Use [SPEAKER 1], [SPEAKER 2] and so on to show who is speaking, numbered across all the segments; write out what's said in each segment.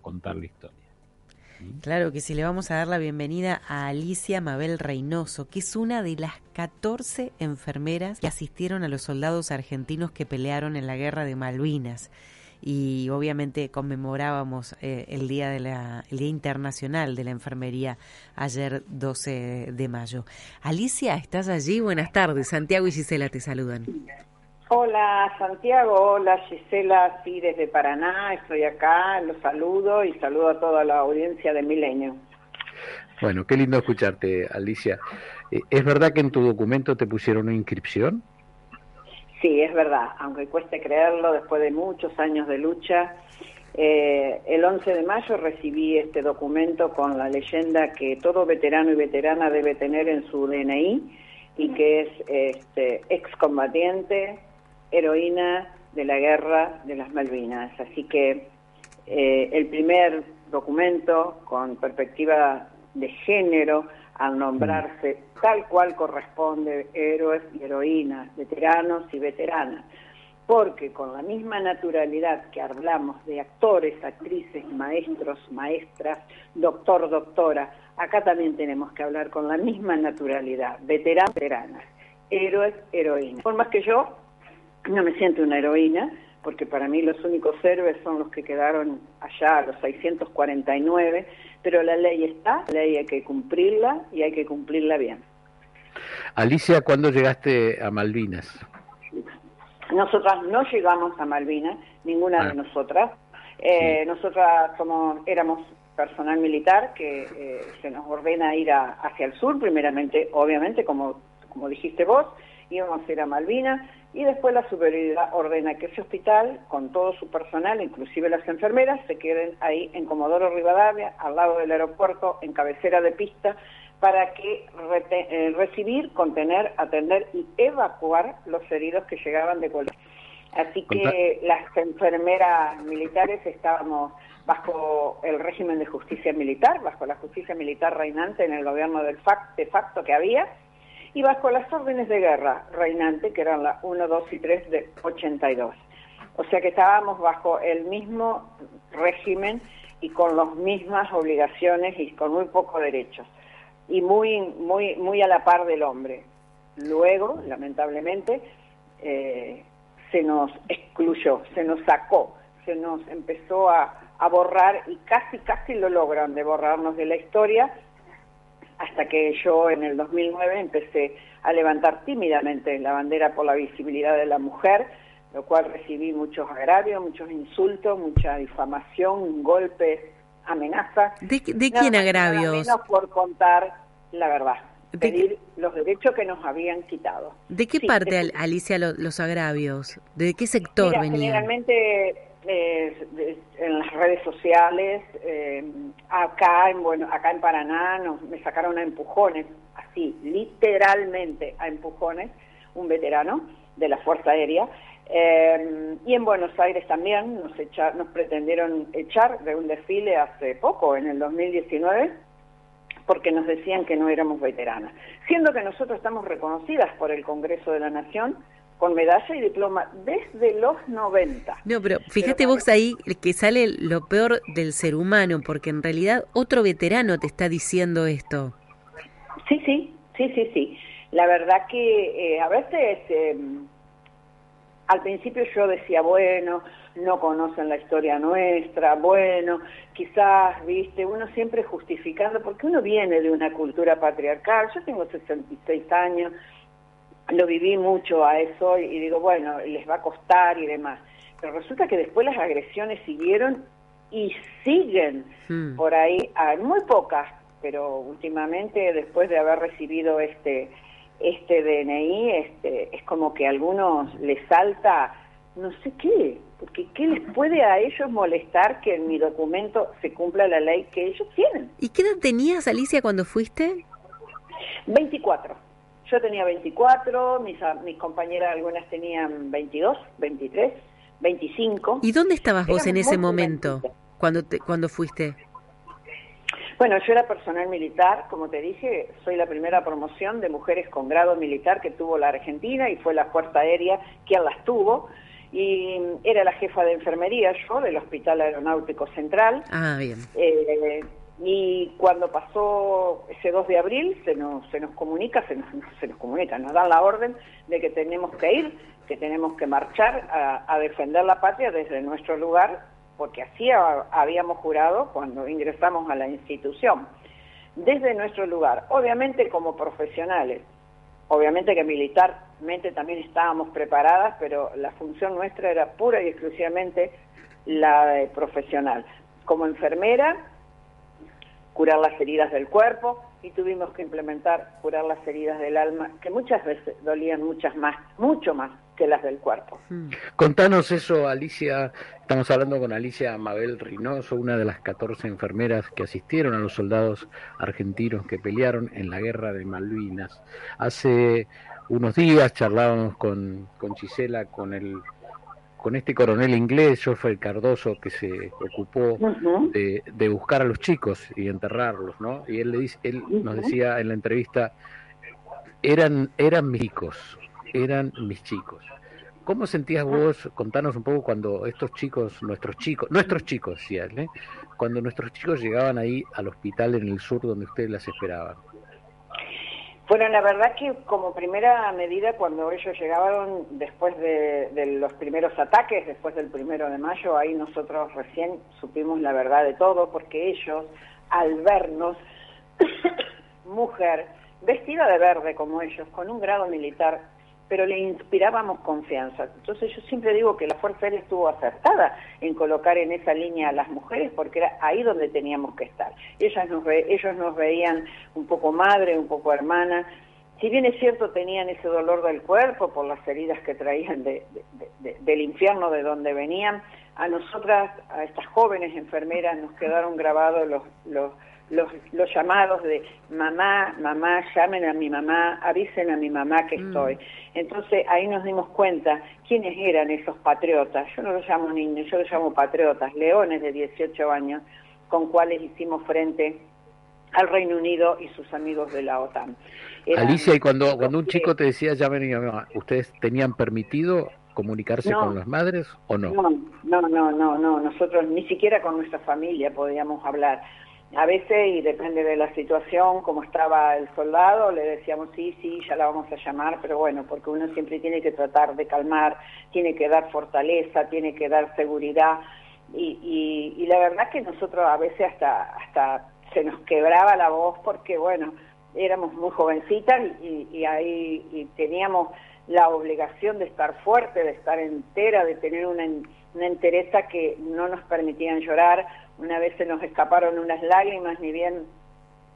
[SPEAKER 1] contar la historia.
[SPEAKER 2] Claro que sí, le vamos a dar la bienvenida a Alicia Mabel Reynoso, que es una de las 14 enfermeras que asistieron a los soldados argentinos que pelearon en la guerra de Malvinas. Y obviamente conmemorábamos eh, el día de la, el día internacional de la enfermería ayer 12 de mayo. Alicia, estás allí. Buenas tardes. Santiago y Gisela te saludan.
[SPEAKER 3] Hola Santiago, hola Gisela, sí desde Paraná, estoy acá, los saludo y saludo a toda la audiencia de Milenio.
[SPEAKER 1] Bueno, qué lindo escucharte, Alicia. Eh, ¿Es verdad que en tu documento te pusieron una inscripción?
[SPEAKER 3] Sí, es verdad, aunque cueste creerlo, después de muchos años de lucha, eh, el 11 de mayo recibí este documento con la leyenda que todo veterano y veterana debe tener en su DNI y que es este, excombatiente, heroína de la guerra de las Malvinas. Así que eh, el primer documento con perspectiva de género, al nombrarse tal cual corresponde héroes y heroínas, veteranos y veteranas, porque con la misma naturalidad que hablamos de actores, actrices, maestros, maestras, doctor, doctora, acá también tenemos que hablar con la misma naturalidad, veteranos, veteranas, héroes, heroínas. Por más que yo no me siento una heroína, porque para mí los únicos héroes son los que quedaron allá, los 649, pero la ley está, la ley hay que cumplirla y hay que cumplirla bien.
[SPEAKER 1] Alicia, ¿cuándo llegaste a Malvinas?
[SPEAKER 3] Nosotras no llegamos a Malvinas, ninguna de ah. nosotras. Eh, Nosotras somos, éramos personal militar que eh, se nos ordena ir hacia el sur, primeramente, obviamente, como, como dijiste vos, íbamos a ir a Malvinas y después la superioridad ordena que ese hospital, con todo su personal, inclusive las enfermeras, se queden ahí en Comodoro Rivadavia, al lado del aeropuerto, en cabecera de pista, para que eh, recibir, contener, atender y evacuar los heridos que llegaban de Colombia. Así que las enfermeras militares estábamos bajo el régimen de justicia militar, bajo la justicia militar reinante en el gobierno del de facto que había, y bajo las órdenes de guerra reinante, que eran la 1, 2 y 3 de 82. O sea que estábamos bajo el mismo régimen y con las mismas obligaciones y con muy pocos derechos y muy muy muy a la par del hombre. Luego, lamentablemente, eh, se nos excluyó, se nos sacó, se nos empezó a, a borrar y casi casi lo logran de borrarnos de la historia hasta que yo en el 2009 empecé a levantar tímidamente la bandera por la visibilidad de la mujer, lo cual recibí muchos agravios, muchos insultos, mucha difamación, golpes, amenazas.
[SPEAKER 2] ¿De, quién agravios?
[SPEAKER 3] menos por contar la verdad, pedir los derechos que nos habían quitado.
[SPEAKER 2] ¿De qué parte, Alicia, los, agravios? ¿De qué sector
[SPEAKER 3] Mira,
[SPEAKER 2] venían?
[SPEAKER 3] Generalmente eh, en las redes sociales, eh, acá en bueno, acá en Paraná nos, me sacaron a empujones, así, literalmente a empujones, un veterano de la Fuerza Aérea. Eh, y en Buenos Aires también nos, nos pretendieron echar de un desfile hace poco, en el 2019, porque nos decían que no éramos veteranas, siendo que nosotros estamos reconocidas por el Congreso de la Nación con medalla y diploma desde los 90.
[SPEAKER 2] No, pero fíjate vos ahí que sale lo peor del ser humano, porque en realidad otro veterano te está diciendo esto.
[SPEAKER 3] Sí, sí, sí, sí, sí. La verdad que eh, a veces, eh, al principio yo decía, bueno, no conocen la historia nuestra, bueno, quizás, viste, uno siempre justificando, porque uno viene de una cultura patriarcal, yo tengo 66 años, lo viví mucho a eso y, digo, bueno, les va a costar y demás. Pero resulta que después las agresiones siguieron y siguen hmm. por ahí, muy pocas, pero últimamente después de haber recibido este este DNI, este es como que a algunos les salta no sé qué, porque ¿qué les puede a ellos molestar que en mi documento se cumpla la ley que ellos tienen?
[SPEAKER 2] ¿Y qué edad tenías, Alicia, cuando fuiste?
[SPEAKER 3] 24. Yo tenía 24, mis, mis compañeras algunas tenían 22, 23, 25.
[SPEAKER 2] ¿Y dónde estabas vos en ese momento, cuando, te, cuando fuiste?
[SPEAKER 3] Bueno, yo era personal militar, como te dije, soy la primera promoción de mujeres con grado militar que tuvo la Argentina y fue la Fuerza Aérea quien las tuvo. y era la jefa de enfermería yo del Hospital Aeronáutico Central.
[SPEAKER 2] Ah, bien.
[SPEAKER 3] Eh, y cuando pasó ese 2 de abril se nos, se nos comunica, se nos, se nos comunica, nos dan la orden de que tenemos que ir, que tenemos que marchar a, defender la patria desde nuestro lugar, porque así habíamos jurado cuando ingresamos a la institución, desde nuestro lugar, obviamente como profesionales, obviamente que militarmente también estábamos preparadas, pero la función nuestra era pura y exclusivamente la de profesional. Como enfermera, curar las heridas del cuerpo y tuvimos que implementar curar las heridas del alma, que muchas veces dolían muchas más, mucho más que las del cuerpo.
[SPEAKER 1] Hmm. Contanos eso, Alicia. Estamos hablando con Alicia Mabel Reynoso, una de las 14 enfermeras que asistieron a los soldados argentinos que pelearon en la guerra de Malvinas. Hace unos días charlábamos con, con Gisela, con el con este coronel inglés, Geoffrey Cardoso, que se ocupó de, buscar a los chicos y enterrarlos, ¿no? Y él le dice, él nos decía en la entrevista, eran, eran mis chicos, eran mis chicos. ¿Cómo sentías vos, contanos un poco cuando estos chicos, nuestros chicos, nuestros chicos, decía ¿eh? cuando nuestros chicos llegaban ahí al hospital en el sur donde ustedes las esperaban?
[SPEAKER 3] Bueno, la verdad que como primera medida cuando ellos llegaban después de, los primeros ataques, después del primero de mayo, ahí nosotros recién supimos la verdad de todo, porque ellos, al vernos, mujer, vestida de verde como ellos, con un grado militar pero le inspirábamos confianza. Entonces yo siempre digo que la Fuerza Aérea estuvo acertada en colocar en esa línea a las mujeres porque era ahí donde teníamos que estar. Ellas nos ellos nos veían un poco madre, un poco hermana. Si bien es cierto tenían ese dolor del cuerpo por las heridas que traían del infierno de donde venían, a nosotras, a estas jóvenes enfermeras, nos quedaron grabados los, los los, los llamados de mamá, mamá, llamen a mi mamá, avisen a mi mamá que mm. estoy. Entonces ahí nos dimos cuenta quiénes eran esos patriotas. Yo no los llamo niños, yo los llamo patriotas, leones de 18 años, con cuales hicimos frente al Reino Unido y sus amigos de la OTAN.
[SPEAKER 1] Alicia, y cuando, cuando un chico te decía llamen a mi mamá, ¿ustedes tenían permitido comunicarse con las madres o no?
[SPEAKER 3] No, no, no, no, no, nosotros ni siquiera con nuestra familia podíamos hablar a veces, y depende de la situación, como estaba el soldado, le decíamos sí, sí, ya la vamos a llamar, pero bueno, porque uno siempre tiene que tratar de calmar, tiene que dar fortaleza, tiene que dar seguridad, y, y, la verdad que nosotros a veces hasta, hasta se nos quebraba la voz porque, bueno, éramos muy jovencitas y, y ahí y teníamos la obligación de estar fuerte, de estar entera, de tener una, una entereza que no nos permitían llorar, una vez se nos escaparon unas lágrimas, ni bien,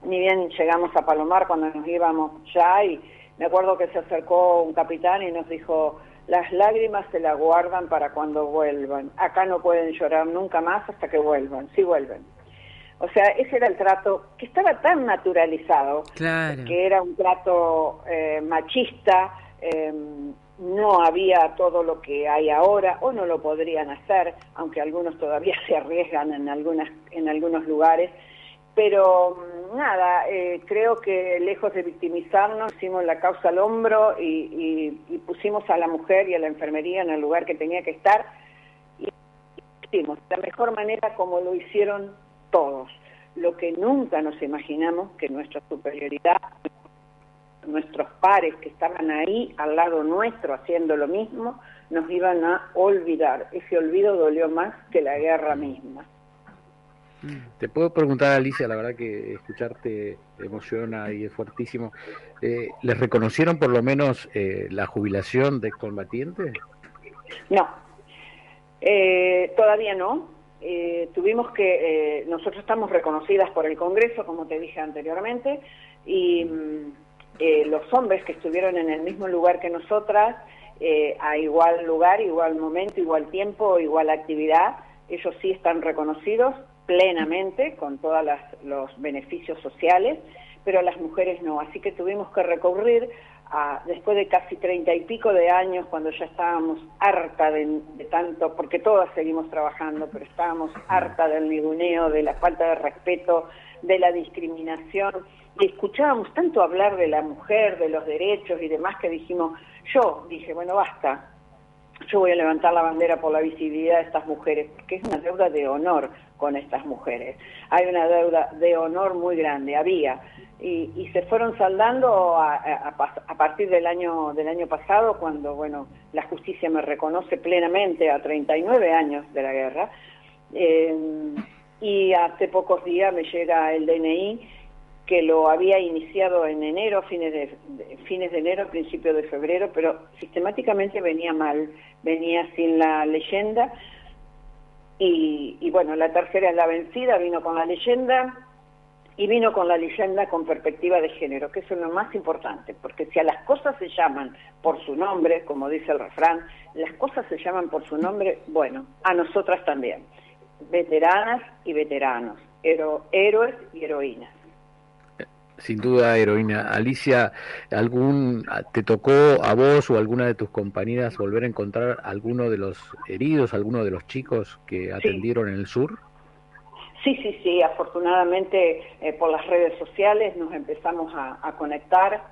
[SPEAKER 3] ni bien llegamos a Palomar cuando nos íbamos ya y me acuerdo que se acercó un capitán y nos dijo, las lágrimas se las guardan para cuando vuelvan, acá no pueden llorar nunca más hasta que vuelvan, sí vuelven. O sea, ese era el trato que estaba tan naturalizado, que era un trato eh, machista, eh, no había todo lo que hay ahora o no lo podrían hacer, aunque algunos todavía se arriesgan en, algunas, en algunos lugares. Pero mm, nada, eh, creo que lejos de victimizarnos, hicimos la causa al hombro y, pusimos a la mujer y a la enfermería en el lugar que tenía que estar y hicimos la mejor manera como lo hicieron todos. Lo que nunca nos imaginamos que nuestra superioridad nuestros pares que estaban ahí al lado nuestro haciendo lo mismo, nos iban a olvidar. Ese olvido dolió más que la guerra misma.
[SPEAKER 1] Te puedo preguntar, Alicia, la verdad que escucharte emociona y es fuertísimo. Eh, ¿Les reconocieron por lo menos eh, la jubilación de combatiente?
[SPEAKER 3] No, eh, todavía no. tuvimos que, nosotros estamos reconocidas por el Congreso, como te dije anteriormente, y mm, eh, los hombres que estuvieron en el mismo lugar que nosotras, eh, a igual lugar, igual momento, igual tiempo, igual actividad, ellos sí están reconocidos plenamente con todos los beneficios sociales, pero las mujeres no. Así que tuvimos que recurrir a, después de casi treinta y pico de años, cuando ya estábamos harta de, tanto, porque todas seguimos trabajando, pero estábamos harta del miguneo, de la falta de respeto, de la discriminación, escuchábamos tanto hablar de la mujer, de los derechos y demás, que dijimos, yo dije, bueno, basta, yo voy a levantar la bandera por la visibilidad de estas mujeres, que es una deuda de honor con estas mujeres. Hay una deuda de honor muy grande, había, y, se fueron saldando a, partir del año del año pasado, cuando bueno la justicia me reconoce plenamente a 39 años de la guerra, eh, y hace pocos días me llega el DNI que lo había iniciado en enero, fines de, fines de enero, principio de febrero, pero sistemáticamente venía mal, venía sin la leyenda. Y, y bueno, la tercera es la vencida, vino con la leyenda y vino con la leyenda con perspectiva de género, que eso es lo más importante, porque si a las cosas se llaman por su nombre, como dice el refrán, las cosas se llaman por su nombre, bueno, a nosotras también, veteranas y veteranos, héroes y heroínas
[SPEAKER 1] sin duda heroína. Alicia, ¿algún te tocó a vos o alguna de tus compañeras volver a encontrar alguno de los heridos, alguno de los chicos que atendieron en el sur?
[SPEAKER 3] Sí, sí, sí, afortunadamente eh, por las redes sociales nos empezamos a, conectar.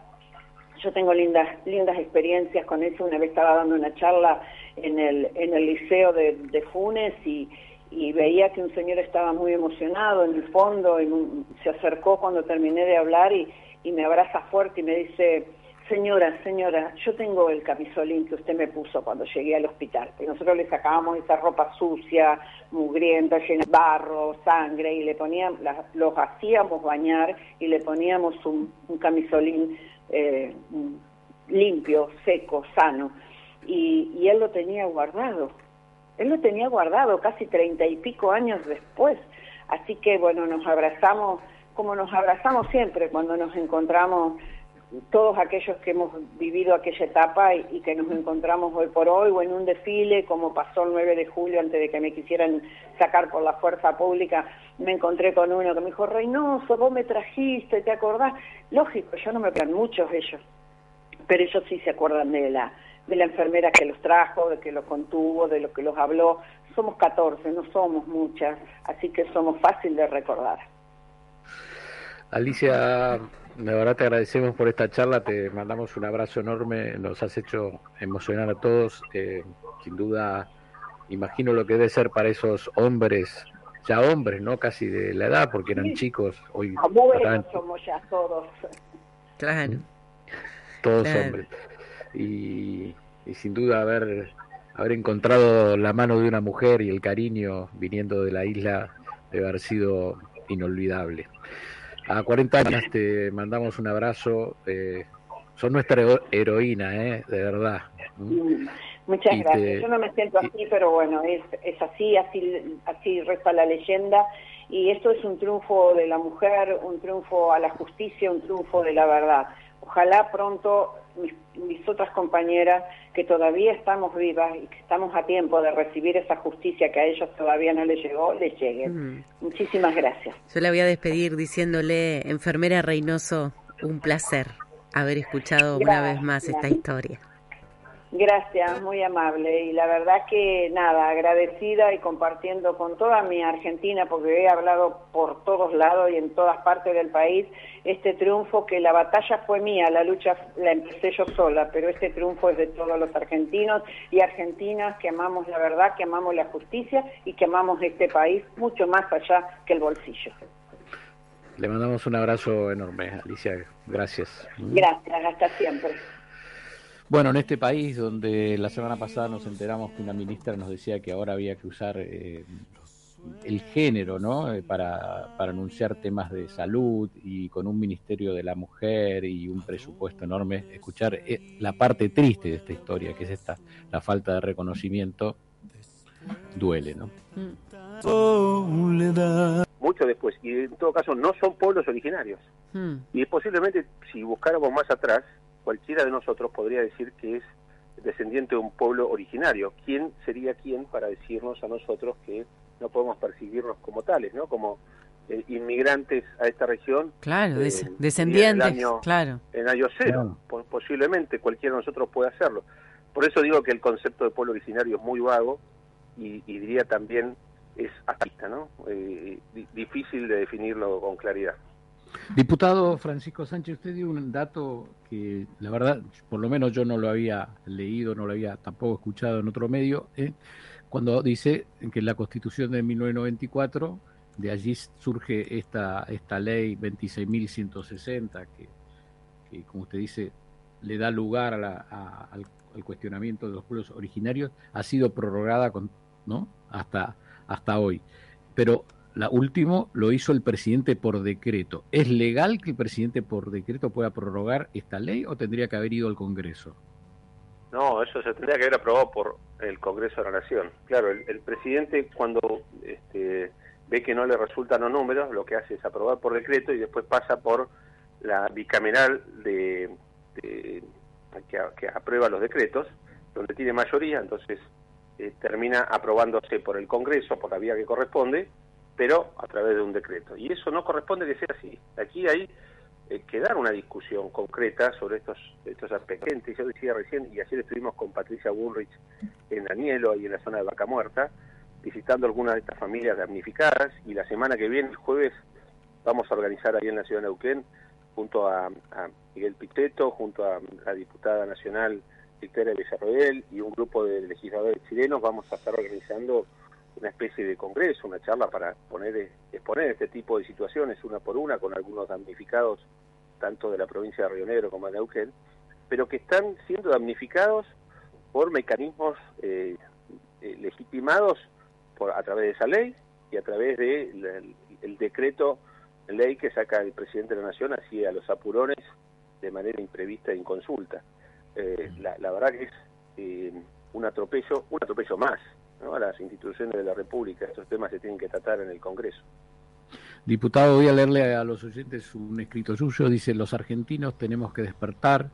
[SPEAKER 3] Yo tengo lindas lindas experiencias con eso. Una vez estaba dando una charla en el, en el liceo de, de Funes y, y veía que un señor estaba muy emocionado en el fondo y se acercó cuando terminé de hablar y, me abraza fuerte y me dice, señora, señora, yo tengo el camisolín que usted me puso cuando llegué al hospital. Y nosotros le sacábamos esa ropa sucia, mugrienta, llena de barro, sangre, y le poníamos, los hacíamos bañar y le poníamos un, camisolín eh, limpio, seco, sano. y él lo tenía guardado él lo tenía guardado casi treinta y pico años después. Así que bueno, nos abrazamos como nos abrazamos siempre cuando nos encontramos todos aquellos que hemos vivido aquella etapa y, que nos encontramos hoy por hoy o en un desfile como pasó el 9 de julio antes de que me quisieran sacar por la fuerza pública, me encontré con uno que me dijo, Reynoso, vos me trajiste, ¿te acordás? Lógico, yo no me acuerdo, muchos ellos, pero ellos sí se acuerdan de la, de la enfermera que los trajo, de que los contuvo, de lo que los habló. Somos 14, no somos muchas, así que somos fácil de recordar.
[SPEAKER 1] Alicia, de verdad te agradecemos por esta charla, te mandamos un abrazo enorme, nos has hecho emocionar a todos, eh, sin duda imagino lo que debe ser para esos hombres, ya hombres, ¿no? Casi de la edad, porque eran chicos, hoy...
[SPEAKER 3] Como somos ya todos.
[SPEAKER 2] Claro.
[SPEAKER 1] Todos hombres y, sin duda haber, haber encontrado la mano de una mujer y el cariño viniendo de la isla debe haber sido inolvidable. A 40 años te mandamos un abrazo. Eh, son nuestra heroína, eh, de verdad.
[SPEAKER 3] Muchas gracias. Yo no me siento así, pero bueno, es, es así, así, así resta la leyenda. Y esto es un triunfo de la mujer, un triunfo a la justicia, un triunfo de la verdad. Ojalá pronto mis, otras compañeras que todavía estamos vivas y que estamos a tiempo de recibir esa justicia que a ellos todavía no les llegó, les llegue. Mm. Muchísimas gracias.
[SPEAKER 2] Yo la voy a despedir diciéndole, enfermera Reynoso, un placer haber escuchado una vez más esta historia.
[SPEAKER 3] Gracias, muy amable. Y la verdad que nada, agradecida y compartiendo con toda mi Argentina, porque he hablado por todos lados y en todas partes del país, este triunfo que la batalla fue mía, la lucha la empecé yo sola, pero este triunfo es de todos los argentinos y argentinas que amamos la verdad, que amamos la justicia y que amamos este país mucho más allá que el bolsillo.
[SPEAKER 1] Le mandamos un abrazo enorme, Alicia. Gracias.
[SPEAKER 3] Gracias, hasta siempre.
[SPEAKER 1] Bueno, en este país donde la semana pasada nos enteramos que una ministra nos decía que ahora había que usar eh, el género, ¿no? Eh, para, para anunciar temas de salud y con un ministerio de la mujer y un presupuesto enorme, escuchar eh, la parte triste de esta historia, que es esta, la falta de reconocimiento, duele, ¿no?
[SPEAKER 4] Mucho después, y en todo caso no son pueblos originarios. Hmm. Y posiblemente, si buscáramos más atrás, cualquiera de nosotros podría decir que es descendiente de un pueblo originario. ¿Quién sería quién para decirnos a nosotros que no podemos percibirnos como tales, ¿no? Como eh, inmigrantes a esta región.
[SPEAKER 2] Claro, eh, descendientes, claro.
[SPEAKER 4] En año cero, posiblemente cualquiera de nosotros puede hacerlo. Por eso digo que el concepto de pueblo originario es muy vago y, diría también es atista, ¿no? Eh, difícil de definirlo con claridad.
[SPEAKER 1] Diputado Francisco Sánchez, usted dio un dato que la verdad, por lo menos yo no lo había leído, no lo había tampoco escuchado en otro medio, ¿eh? cuando dice que la Constitución de 1994, de allí surge esta, esta ley 26.160, que, que como usted dice, le da lugar a al, cuestionamiento de los pueblos originarios, ha sido prorrogada con, ¿no? hasta, hasta hoy. Pero la último lo hizo el presidente por decreto. ¿Es legal que el presidente por decreto pueda prorrogar esta ley o tendría que haber ido al Congreso?
[SPEAKER 4] No, eso se tendría que haber aprobado por el Congreso de la Nación. Claro, el, presidente cuando este, ve que no le resultan los números, lo que hace es aprobar por decreto y después pasa por la bicameral de, que, que, aprueba los decretos, donde tiene mayoría, entonces eh, termina aprobándose por el Congreso, por la vía que corresponde, pero a través de un decreto. Y eso no corresponde que sea así. Aquí hay eh, que dar una discusión concreta sobre estos, estos aspectos. Yo decía recién, y ayer estuvimos con Patricia Bullrich en Anielo y en la zona de Vaca Muerta, visitando algunas de estas familias damnificadas, y la semana que viene, el jueves, vamos a organizar ahí en la ciudad de Neuquén, junto a, Miguel Piteto, junto a la diputada nacional Victoria Villarroel y un grupo de legisladores chilenos, vamos a estar organizando una especie de congreso, una charla para poner, exponer este tipo de situaciones una por una con algunos damnificados tanto de la provincia de Río Negro como de Neuquén, pero que están siendo damnificados por mecanismos eh, eh, legitimados por, a través de esa ley y a través del de el decreto ley que saca el presidente de la Nación así a los apurones de manera imprevista e inconsulta. Eh, la, verdad que es un atropello, un atropello más a las instituciones de la República. Estos temas se tienen que tratar en el Congreso.
[SPEAKER 1] Diputado, voy a leerle a los oyentes un escrito suyo. Dice, los argentinos tenemos que despertar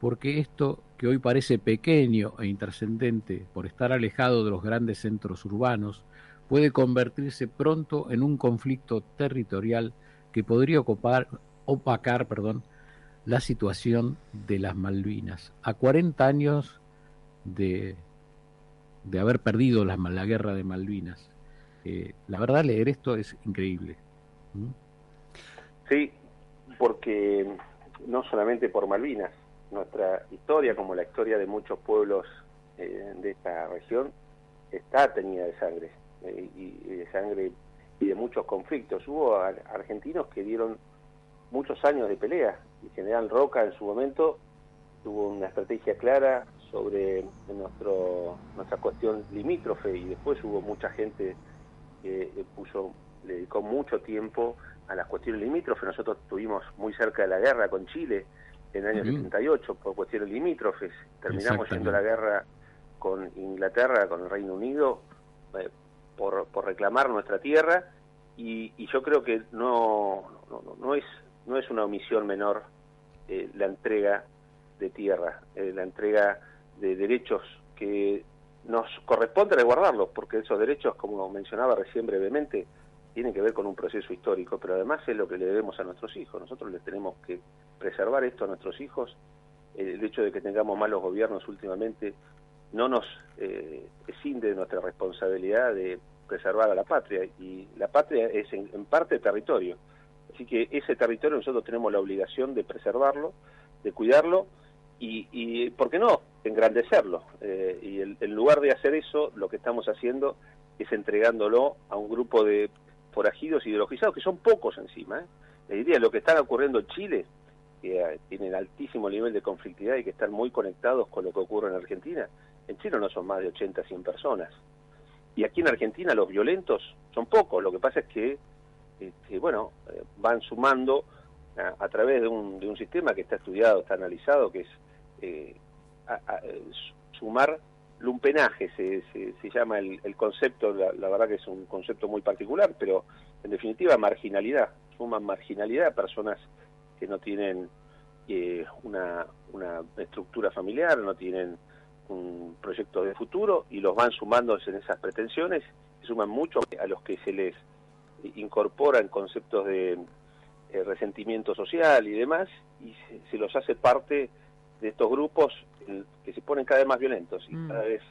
[SPEAKER 1] porque esto que hoy parece pequeño e intrascendente por estar alejado de los grandes centros urbanos, puede convertirse pronto en un conflicto territorial que podría ocupar, opacar perdón, la situación de las Malvinas. A 40 años de de haber perdido la, la guerra de Malvinas. Eh, la verdad, leer esto es increíble.
[SPEAKER 4] Sí, porque no solamente por Malvinas, nuestra historia, como la historia de muchos pueblos eh, de esta región, está teñida de sangre, eh, y, de sangre y de muchos conflictos. Hubo argentinos que dieron muchos años de pelea, y General Roca en su momento tuvo una estrategia clara sobre nuestro, nuestra cuestión limítrofe y después hubo mucha gente que le puso, le dedicó mucho tiempo a las cuestiones limítrofes. Nosotros estuvimos muy cerca de la guerra con Chile en el año 78 por cuestiones limítrofes. Terminamos yendo a la guerra con Inglaterra, con el Reino Unido, eh, por, por reclamar nuestra tierra y, y yo creo que no, no, no, es, no es una omisión menor eh, la entrega de tierra, eh, la entrega de derechos que nos corresponde resguardarlos, porque esos derechos, como mencionaba recién brevemente, tienen que ver con un proceso histórico, pero además es lo que le debemos a nuestros hijos. Nosotros les tenemos que preservar esto a nuestros hijos. El hecho de que tengamos malos gobiernos últimamente no nos eh, escinde de nuestra responsabilidad de preservar a la patria, y la patria es en, en parte territorio. Así que ese territorio nosotros tenemos la obligación de preservarlo, de cuidarlo, y, y ¿por qué no?, engrandecerlo. Eh, y en lugar de hacer eso, lo que estamos haciendo es entregándolo a un grupo de forajidos ideologizados, que son pocos encima. ¿eh? Le diría, lo que está ocurriendo en Chile, que eh, tienen altísimo nivel de conflictividad y que están muy conectados con lo que ocurre en Argentina, en Chile no son más de 80, 100 personas. Y aquí en Argentina los violentos son pocos, lo que pasa es que, este, bueno, eh, van sumando a, través de un, de un sistema que está estudiado, está analizado, que es eh, a, sumar lumpenaje, se, se, llama el, concepto, la, verdad que es un concepto muy particular, pero en definitiva marginalidad, suman marginalidad a personas que no tienen eh, una, una estructura familiar, no tienen un proyecto de futuro y los van sumando en esas pretensiones, suman mucho a los que se les incorporan conceptos de eh, resentimiento social y demás y se, se los hace parte de estos grupos que se ponen cada vez más violentos y mm. cada vez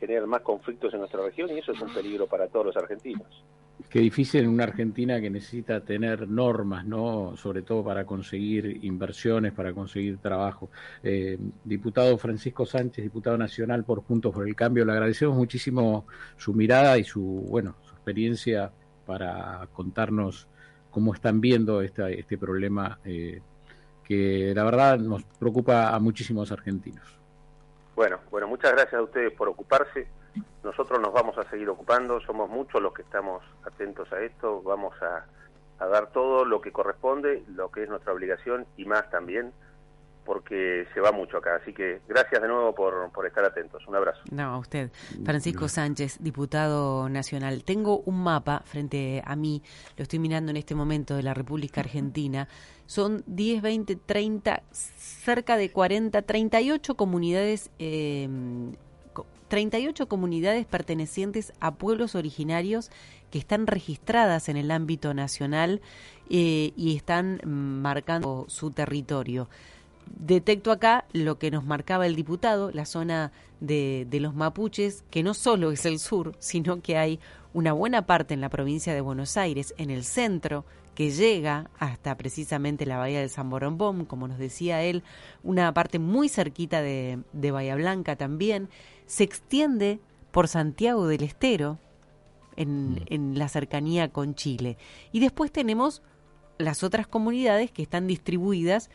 [SPEAKER 4] generan más conflictos en nuestra región y eso es un peligro para todos los argentinos.
[SPEAKER 1] Qué difícil en una Argentina que necesita tener normas, ¿no? Sobre todo para conseguir inversiones, para conseguir trabajo. Eh, diputado Francisco Sánchez, diputado nacional por Juntos por el Cambio, le agradecemos muchísimo su mirada y su, bueno, su experiencia para contarnos cómo están viendo este, este problema eh, que la verdad nos preocupa a muchísimos argentinos.
[SPEAKER 4] Bueno, bueno, muchas gracias a ustedes por ocuparse. Nosotros nos vamos a seguir ocupando, somos muchos los que estamos atentos a esto, vamos a, dar todo lo que corresponde, lo que es nuestra obligación y más también, porque se va mucho acá. Así que gracias de nuevo por, por estar atentos. Un abrazo.
[SPEAKER 2] No, a usted. Francisco Sánchez, diputado nacional. Tengo un mapa frente a mí, lo estoy mirando en este momento, de la República Argentina. Son 10, 20, 30, cerca de 40, 38 comunidades eh, 38 comunidades pertenecientes a pueblos originarios que están registradas en el ámbito nacional eh, y están marcando su territorio. Detecto acá lo que nos marcaba el diputado, la zona de, de los mapuches, que no solo es el sur, sino que hay una buena parte en la provincia de Buenos Aires, en el centro, que llega hasta precisamente la bahía de San Borombón, como nos decía él, una parte muy cerquita de, de Bahía Blanca también, se extiende por Santiago del Estero, en, mm. en la cercanía con Chile. Y después tenemos las otras comunidades que están distribuidas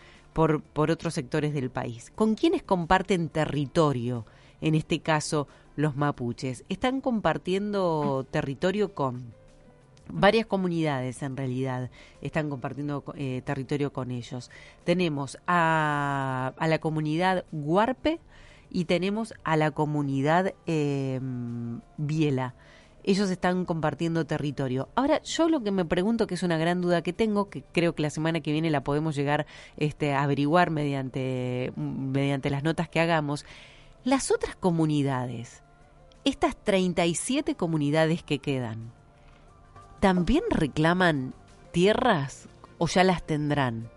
[SPEAKER 2] por, otros sectores del país. ¿Con quiénes comparten territorio? En este caso, los mapuches. Están compartiendo territorio con varias comunidades en realidad están compartiendo eh, territorio con ellos. Tenemos a, a, la comunidad Guarpe, y tenemos a la comunidad eh, Biela. Ellos están compartiendo territorio. Ahora, yo lo que me pregunto, que es una gran duda que tengo, que creo que la semana que viene la podemos llegar este, a averiguar mediante, mediante las notas que hagamos, las otras comunidades, estas 37 comunidades que quedan, ¿también reclaman tierras o ya las tendrán?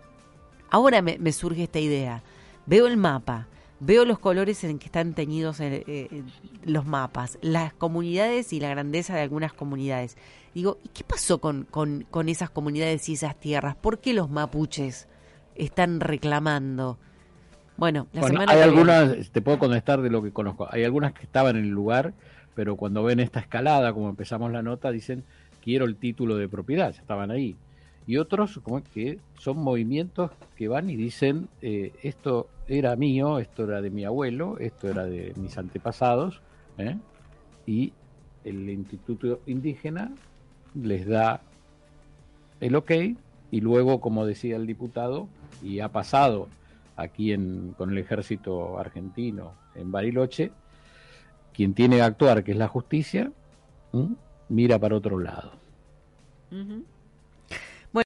[SPEAKER 2] Ahora me surge esta idea. Veo el mapa, veo los colores en que están teñidos eh, eh, los mapas, las comunidades y la grandeza de algunas comunidades. Digo, ¿y qué pasó con, con, con esas comunidades y esas tierras? ¿Por qué los mapuches están reclamando? Bueno,
[SPEAKER 1] la hay algunas, te puedo contestar de lo que conozco, hay algunas que estaban en el lugar, pero cuando ven esta escalada, como empezamos la nota, dicen, quiero el título de propiedad, estaban ahí y otros como que son movimientos que van y dicen eh, esto era mío, esto era de mi abuelo, esto era de mis antepasados, ¿eh? y el Instituto Indígena les da el ok y luego, como decía el diputado, y ha pasado aquí en, con el ejército argentino en Bariloche, quien tiene que actuar, que es la justicia, mira para otro lado.